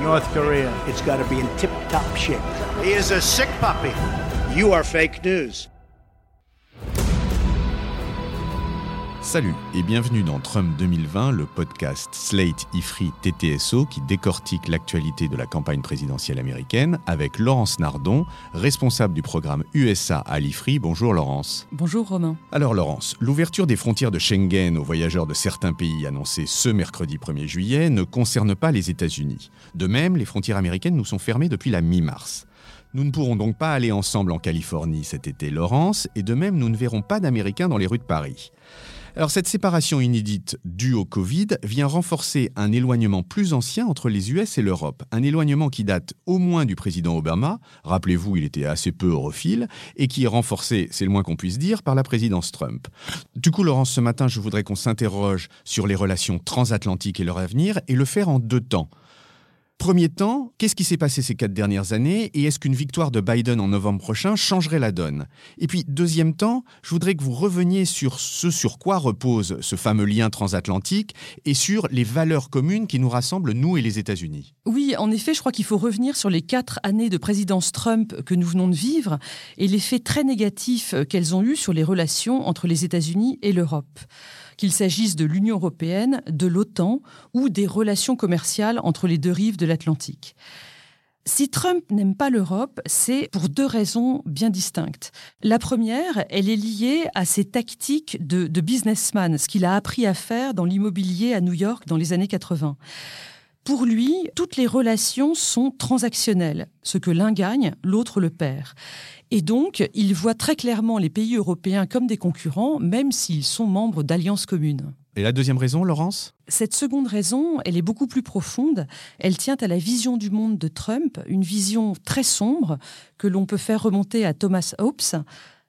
North Korea. It's got to be in tip top shape. He is a sick puppy. You are fake news. Salut et bienvenue dans Trump 2020, le podcast Slate IFRI TTSO qui décortique l'actualité de la campagne présidentielle américaine avec Laurence Nardon, responsable du programme USA à l'IFRI. Bonjour Laurence. Bonjour Romain. Alors Laurence, l'ouverture des frontières de Schengen aux voyageurs de certains pays annoncée ce mercredi 1er juillet ne concerne pas les États-Unis. De même, les frontières américaines nous sont fermées depuis la mi-mars. Nous ne pourrons donc pas aller ensemble en Californie cet été, Laurence, et de même, nous ne verrons pas d'Américains dans les rues de Paris. Alors cette séparation inédite due au Covid vient renforcer un éloignement plus ancien entre les US et l'Europe, un éloignement qui date au moins du président Obama, rappelez-vous il était assez peu europhile, et qui est renforcé, c'est le moins qu'on puisse dire, par la présidence Trump. Du coup Laurence, ce matin je voudrais qu'on s'interroge sur les relations transatlantiques et leur avenir, et le faire en deux temps. Premier temps, qu'est-ce qui s'est passé ces quatre dernières années et est-ce qu'une victoire de Biden en novembre prochain changerait la donne? Et puis, deuxième temps, je voudrais que vous reveniez sur ce sur quoi repose ce fameux lien transatlantique et sur les valeurs communes qui nous rassemblent, nous et les États-Unis. Oui, en effet, je crois qu'il faut revenir sur les quatre années de présidence Trump que nous venons de vivre et l'effet très négatif qu'elles ont eu sur les relations entre les États-Unis et l'Europe. Qu'il s'agisse de l'Union européenne, de l'OTAN ou des relations commerciales entre les deux rives de l'Atlantique. Si Trump n'aime pas l'Europe, c'est pour deux raisons bien distinctes. La première, elle est liée à ses tactiques de, businessman, ce qu'il a appris à faire dans l'immobilier à New York dans les années 80. Pour lui, toutes les relations sont transactionnelles. Ce que l'un gagne, l'autre le perd. Et donc, il voit très clairement les pays européens comme des concurrents, même s'ils sont membres d'alliances communes. Et la deuxième raison, Laurence? Cette seconde raison, elle est beaucoup plus profonde. Elle tient à la vision du monde de Trump, une vision très sombre que l'on peut faire remonter à Thomas Hobbes,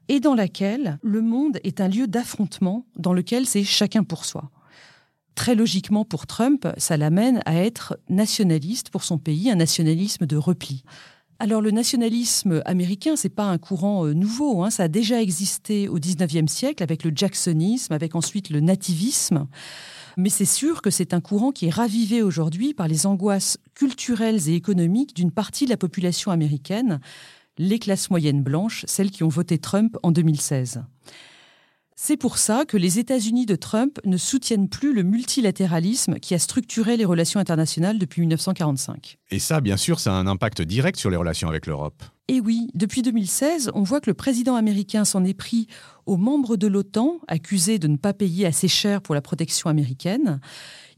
et dans laquelle le monde est un lieu d'affrontement dans lequel c'est chacun pour soi. Très logiquement pour Trump, ça l'amène à être nationaliste pour son pays, un nationalisme de repli. Alors le nationalisme américain, c'est pas un courant euh, nouveau, hein, ça a déjà existé au XIXe siècle avec le jacksonisme, avec ensuite le nativisme. Mais c'est sûr que c'est un courant qui est ravivé aujourd'hui par les angoisses culturelles et économiques d'une partie de la population américaine, les classes moyennes blanches, celles qui ont voté Trump en 2016. C'est pour ça que les États-Unis de Trump ne soutiennent plus le multilatéralisme qui a structuré les relations internationales depuis 1945. Et ça, bien sûr, ça a un impact direct sur les relations avec l'Europe. Et oui, depuis 2016, on voit que le président américain s'en est pris aux membres de l'OTAN, accusés de ne pas payer assez cher pour la protection américaine.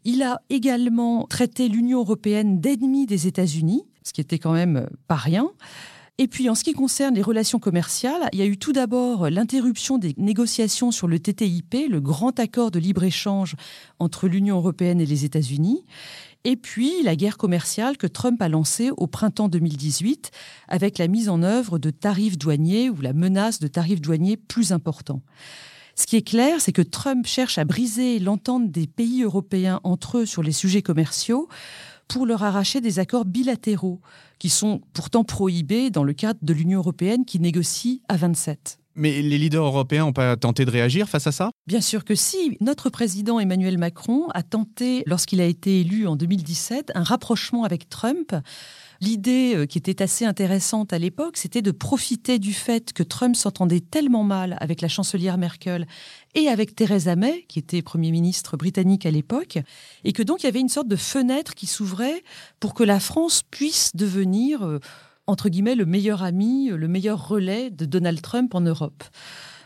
Il a également traité l'Union européenne d'ennemi des États-Unis, ce qui était quand même pas rien. Et puis en ce qui concerne les relations commerciales, il y a eu tout d'abord l'interruption des négociations sur le TTIP, le grand accord de libre-échange entre l'Union européenne et les États-Unis. Et puis la guerre commerciale que Trump a lancée au printemps 2018 avec la mise en œuvre de tarifs douaniers ou la menace de tarifs douaniers plus importants. Ce qui est clair, c'est que Trump cherche à briser l'entente des pays européens entre eux sur les sujets commerciaux pour leur arracher des accords bilatéraux qui sont pourtant prohibés dans le cadre de l'Union européenne qui négocie à 27. Mais les leaders européens n'ont pas tenté de réagir face à ça? Bien sûr que si. Notre président Emmanuel Macron a tenté, lorsqu'il a été élu en 2017, un rapprochement avec Trump. L'idée euh, qui était assez intéressante à l'époque, c'était de profiter du fait que Trump s'entendait tellement mal avec la chancelière Merkel et avec Theresa May, qui était Premier ministre britannique à l'époque, et que donc il y avait une sorte de fenêtre qui s'ouvrait pour que la France puisse devenir, euh, entre guillemets, le meilleur ami, le meilleur relais de Donald Trump en Europe.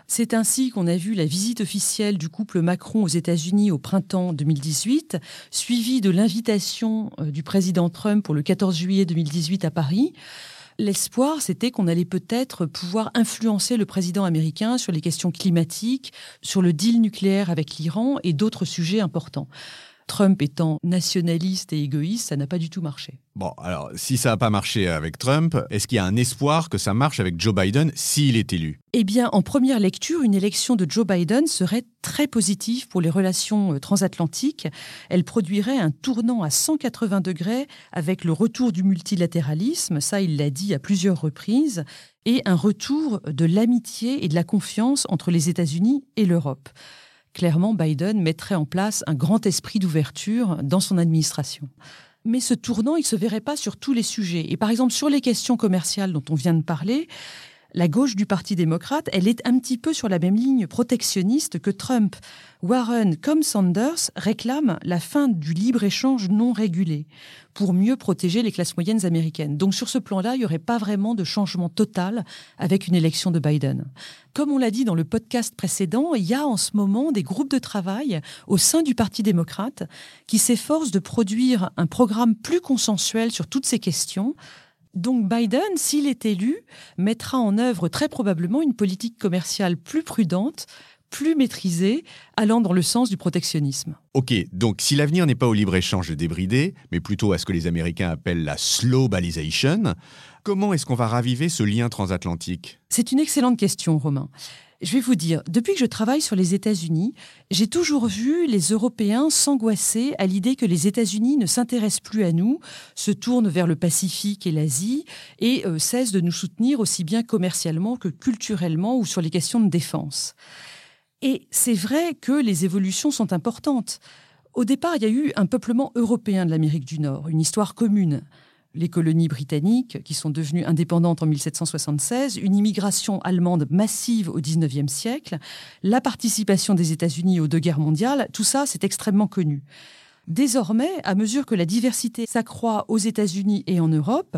C'est ainsi qu'on a vu la visite officielle du couple Macron aux États-Unis au printemps 2018, suivie de l'invitation euh, du président Trump pour le 14 juillet 2018 à Paris. L'espoir, c'était qu'on allait peut-être pouvoir influencer le président américain sur les questions climatiques, sur le deal nucléaire avec l'Iran et d'autres sujets importants. Trump étant nationaliste et égoïste, ça n'a pas du tout marché. Bon, alors, si ça n'a pas marché avec Trump, est-ce qu'il y a un espoir que ça marche avec Joe Biden s'il est élu? Eh bien, en première lecture, une élection de Joe Biden serait très positive pour les relations euh, transatlantiques. Elle produirait un tournant à 180 degrés avec le retour du multilatéralisme, ça il l'a dit à plusieurs reprises, et un retour de l'amitié et de la confiance entre les États-Unis et l'Europe clairement, Biden mettrait en place un grand esprit d'ouverture dans son administration. Mais ce tournant, il ne se verrait pas sur tous les sujets. Et par exemple, sur les questions commerciales dont on vient de parler, la gauche du Parti démocrate, elle est un petit peu sur la même ligne protectionniste que Trump. Warren, comme Sanders, réclament la fin du libre-échange non régulé pour mieux protéger les classes moyennes américaines. Donc sur ce plan-là, il n'y aurait pas vraiment de changement total avec une élection de Biden. Comme on l'a dit dans le podcast précédent, il y a en ce moment des groupes de travail au sein du Parti démocrate qui s'efforcent de produire un programme plus consensuel sur toutes ces questions donc Biden, s'il est élu, mettra en œuvre très probablement une politique commerciale plus prudente, plus maîtrisée, allant dans le sens du protectionnisme. Ok, donc si l'avenir n'est pas au libre-échange débridé, mais plutôt à ce que les Américains appellent la slowbalization, comment est-ce qu'on va raviver ce lien transatlantique? C'est une excellente question, Romain. Je vais vous dire, depuis que je travaille sur les États-Unis, j'ai toujours vu les Européens s'angoisser à l'idée que les États-Unis ne s'intéressent plus à nous, se tournent vers le Pacifique et l'Asie et euh, cessent de nous soutenir aussi bien commercialement que culturellement ou sur les questions de défense. Et c'est vrai que les évolutions sont importantes. Au départ, il y a eu un peuplement européen de l'Amérique du Nord, une histoire commune les colonies britanniques qui sont devenues indépendantes en 1776, une immigration allemande massive au XIXe siècle, la participation des États-Unis aux deux guerres mondiales, tout ça c'est extrêmement connu. Désormais, à mesure que la diversité s'accroît aux États-Unis et en Europe,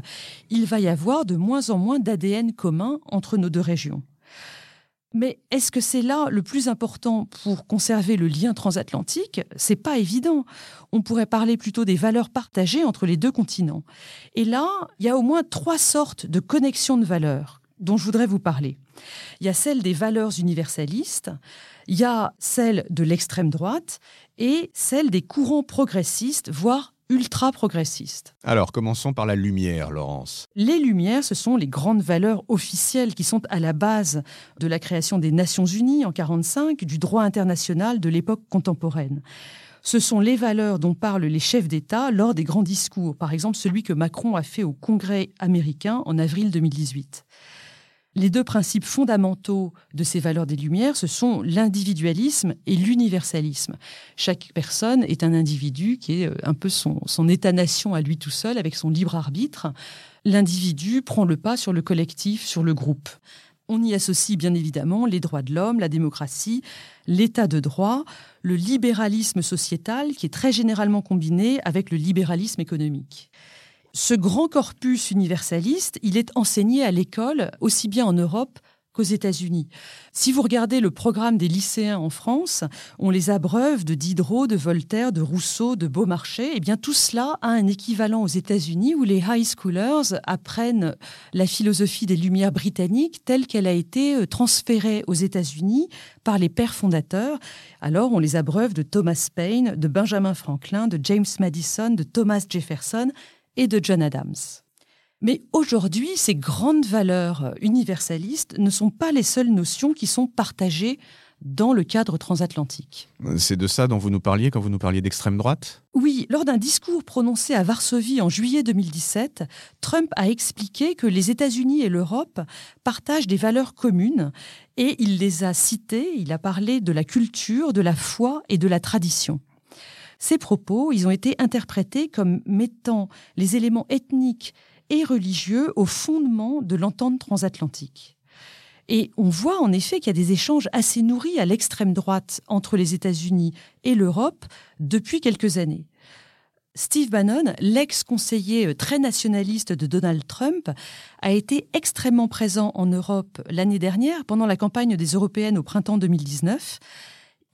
il va y avoir de moins en moins d'ADN commun entre nos deux régions. Mais est-ce que c'est là le plus important pour conserver le lien transatlantique? C'est pas évident. On pourrait parler plutôt des valeurs partagées entre les deux continents. Et là, il y a au moins trois sortes de connexions de valeurs dont je voudrais vous parler. Il y a celle des valeurs universalistes, il y a celle de l'extrême droite et celle des courants progressistes, voire ultra-progressiste. Alors, commençons par la lumière, Laurence. Les lumières, ce sont les grandes valeurs officielles qui sont à la base de la création des Nations Unies en 1945, du droit international de l'époque contemporaine. Ce sont les valeurs dont parlent les chefs d'État lors des grands discours, par exemple celui que Macron a fait au Congrès américain en avril 2018. Les deux principes fondamentaux de ces valeurs des Lumières, ce sont l'individualisme et l'universalisme. Chaque personne est un individu qui est euh, un peu son, son état-nation à lui tout seul, avec son libre arbitre. L'individu prend le pas sur le collectif, sur le groupe. On y associe bien évidemment les droits de l'homme, la démocratie, l'état de droit, le libéralisme sociétal qui est très généralement combiné avec le libéralisme économique. Ce grand corpus universaliste, il est enseigné à l'école, aussi bien en Europe qu'aux États-Unis. Si vous regardez le programme des lycéens en France, on les abreuve de Diderot, de Voltaire, de Rousseau, de Beaumarchais. Eh bien tout cela a un équivalent aux États-Unis où les high schoolers apprennent la philosophie des Lumières britanniques telle qu'elle a été euh, transférée aux États-Unis par les pères fondateurs. Alors on les abreuve de Thomas Paine, de Benjamin Franklin, de James Madison, de Thomas Jefferson et de John Adams. Mais aujourd'hui, ces grandes valeurs universalistes ne sont pas les seules notions qui sont partagées dans le cadre transatlantique. C'est de ça dont vous nous parliez quand vous nous parliez d'extrême droite? Oui, lors d'un discours prononcé à Varsovie en juillet 2017, Trump a expliqué que les États-Unis et l'Europe partagent des valeurs communes et il les a citées, il a parlé de la culture, de la foi et de la tradition. Ces propos, ils ont été interprétés comme mettant les éléments ethniques et religieux au fondement de l'entente transatlantique. Et on voit en effet qu'il y a des échanges assez nourris à l'extrême droite entre les États-Unis et l'Europe depuis quelques années. Steve Bannon, l'ex-conseiller très nationaliste de Donald Trump, a été extrêmement présent en Europe l'année dernière pendant la campagne des européennes au printemps 2019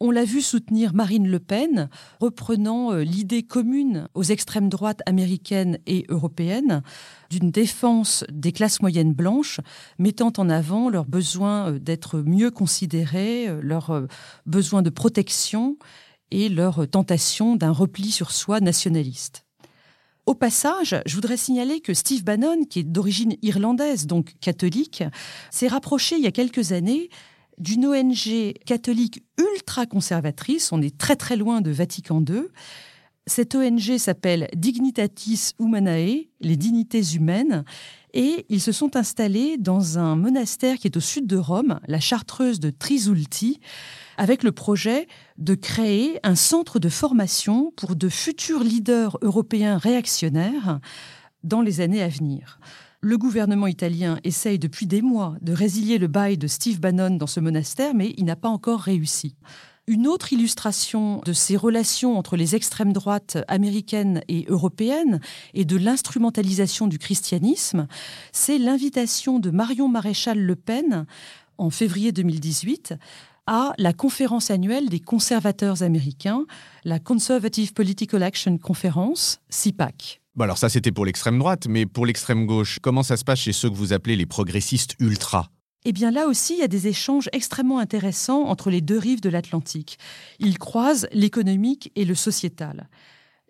on l'a vu soutenir Marine Le Pen, reprenant euh, l'idée commune aux extrêmes droites américaines et européennes d'une défense des classes moyennes blanches, mettant en avant leur besoin euh, d'être mieux considérées, euh, leur besoin de protection et leur tentation d'un repli sur soi nationaliste. Au passage, je voudrais signaler que Steve Bannon, qui est d'origine irlandaise, donc catholique, s'est rapproché il y a quelques années d'une ONG catholique ultra conservatrice, on est très très loin de Vatican II. Cette ONG s'appelle Dignitatis Humanae, les dignités humaines, et ils se sont installés dans un monastère qui est au sud de Rome, la chartreuse de Trisulti, avec le projet de créer un centre de formation pour de futurs leaders européens réactionnaires dans les années à venir. Le gouvernement italien essaye depuis des mois de résilier le bail de Steve Bannon dans ce monastère, mais il n'a pas encore réussi. Une autre illustration de ces relations entre les extrêmes droites américaines et européennes et de l'instrumentalisation du christianisme, c'est l'invitation de Marion Maréchal Le Pen en février 2018 à la conférence annuelle des conservateurs américains, la Conservative Political Action Conference, CIPAC. Alors ça c'était pour l'extrême droite, mais pour l'extrême gauche, comment ça se passe chez ceux que vous appelez les progressistes ultra? Eh bien là aussi, il y a des échanges extrêmement intéressants entre les deux rives de l'Atlantique. Ils croisent l'économique et le sociétal.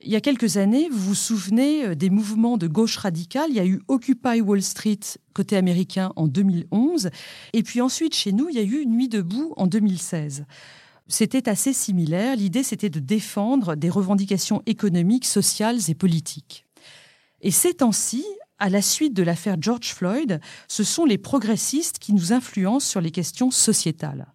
Il y a quelques années, vous vous souvenez euh, des mouvements de gauche radicale. Il y a eu Occupy Wall Street côté américain en 2011. Et puis ensuite, chez nous, il y a eu Nuit debout en 2016. C'était assez similaire. L'idée, c'était de défendre des revendications économiques, sociales et politiques. Et ces temps-ci, à la suite de l'affaire George Floyd, ce sont les progressistes qui nous influencent sur les questions sociétales.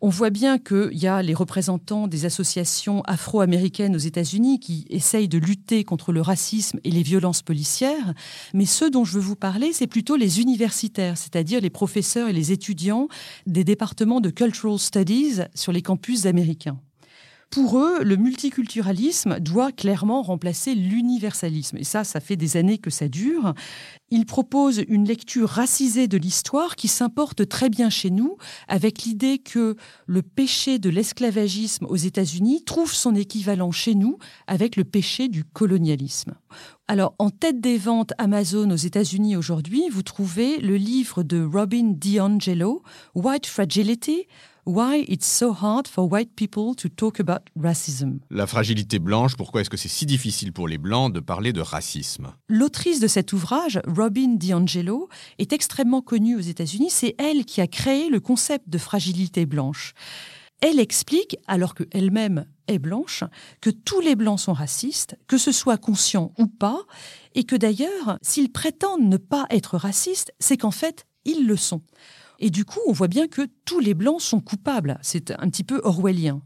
On voit bien qu'il y a les représentants des associations afro-américaines aux États-Unis qui essayent de lutter contre le racisme et les violences policières, mais ceux dont je veux vous parler, c'est plutôt les universitaires, c'est-à-dire les professeurs et les étudiants des départements de Cultural Studies sur les campus américains. Pour eux, le multiculturalisme doit clairement remplacer l'universalisme. Et ça, ça fait des années que ça dure. Ils proposent une lecture racisée de l'histoire qui s'importe très bien chez nous, avec l'idée que le péché de l'esclavagisme aux États-Unis trouve son équivalent chez nous avec le péché du colonialisme. Alors, en tête des ventes Amazon aux États-Unis aujourd'hui, vous trouvez le livre de Robin DiAngelo, White Fragility, Why it's so hard for white people to talk about racism. La fragilité blanche, pourquoi est-ce que c'est si difficile pour les blancs de parler de racisme? L'autrice de cet ouvrage, Robin DiAngelo, est extrêmement connue aux États-Unis. C'est elle qui a créé le concept de fragilité blanche. Elle explique, alors qu'elle-même est blanche, que tous les blancs sont racistes, que ce soit conscient ou pas, et que d'ailleurs, s'ils prétendent ne pas être racistes, c'est qu'en fait, ils le sont. Et du coup, on voit bien que tous les Blancs sont coupables. C'est un petit peu orwellien.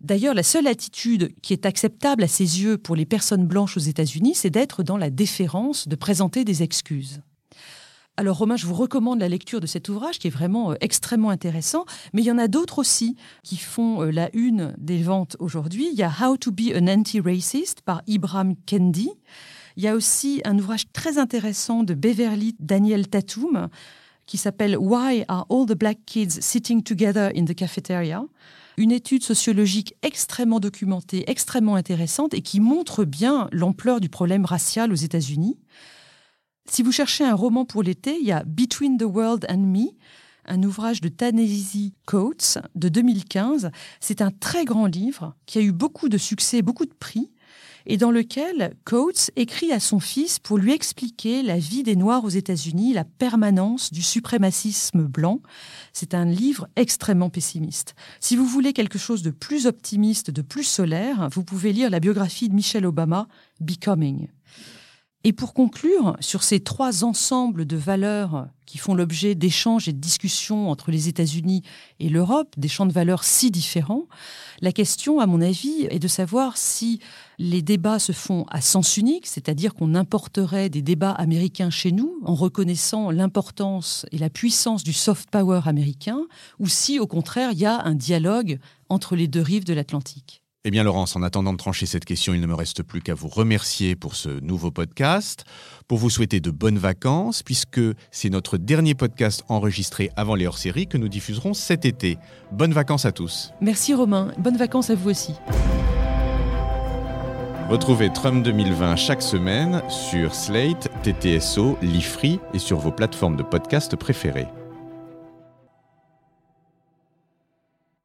D'ailleurs, la seule attitude qui est acceptable à ses yeux pour les personnes blanches aux États-Unis, c'est d'être dans la déférence, de présenter des excuses. Alors Romain, je vous recommande la lecture de cet ouvrage qui est vraiment euh, extrêmement intéressant, mais il y en a d'autres aussi qui font euh, la une des ventes aujourd'hui. Il y a How to be an anti-racist par Ibram Kendi. Il y a aussi un ouvrage très intéressant de Beverly Daniel Tatum qui s'appelle Why are all the black kids sitting together in the cafeteria? Une étude sociologique extrêmement documentée, extrêmement intéressante et qui montre bien l'ampleur du problème racial aux États-Unis. Si vous cherchez un roman pour l'été, il y a Between the World and Me, un ouvrage de Tanesi Coates de 2015. C'est un très grand livre qui a eu beaucoup de succès, beaucoup de prix, et dans lequel Coates écrit à son fils pour lui expliquer la vie des Noirs aux États-Unis, la permanence du suprémacisme blanc. C'est un livre extrêmement pessimiste. Si vous voulez quelque chose de plus optimiste, de plus solaire, vous pouvez lire la biographie de Michelle Obama, Becoming. Et pour conclure sur ces trois ensembles de valeurs qui font l'objet d'échanges et de discussions entre les États-Unis et l'Europe, des champs de valeurs si différents, la question, à mon avis, est de savoir si les débats se font à sens unique, c'est-à-dire qu'on importerait des débats américains chez nous en reconnaissant l'importance et la puissance du soft power américain, ou si au contraire il y a un dialogue entre les deux rives de l'Atlantique. Eh bien Laurence, en attendant de trancher cette question, il ne me reste plus qu'à vous remercier pour ce nouveau podcast, pour vous souhaiter de bonnes vacances, puisque c'est notre dernier podcast enregistré avant les hors-séries que nous diffuserons cet été. Bonnes vacances à tous. Merci Romain, bonnes vacances à vous aussi. Retrouvez Trump 2020 chaque semaine sur Slate, TTSO, Lifree et sur vos plateformes de podcast préférées.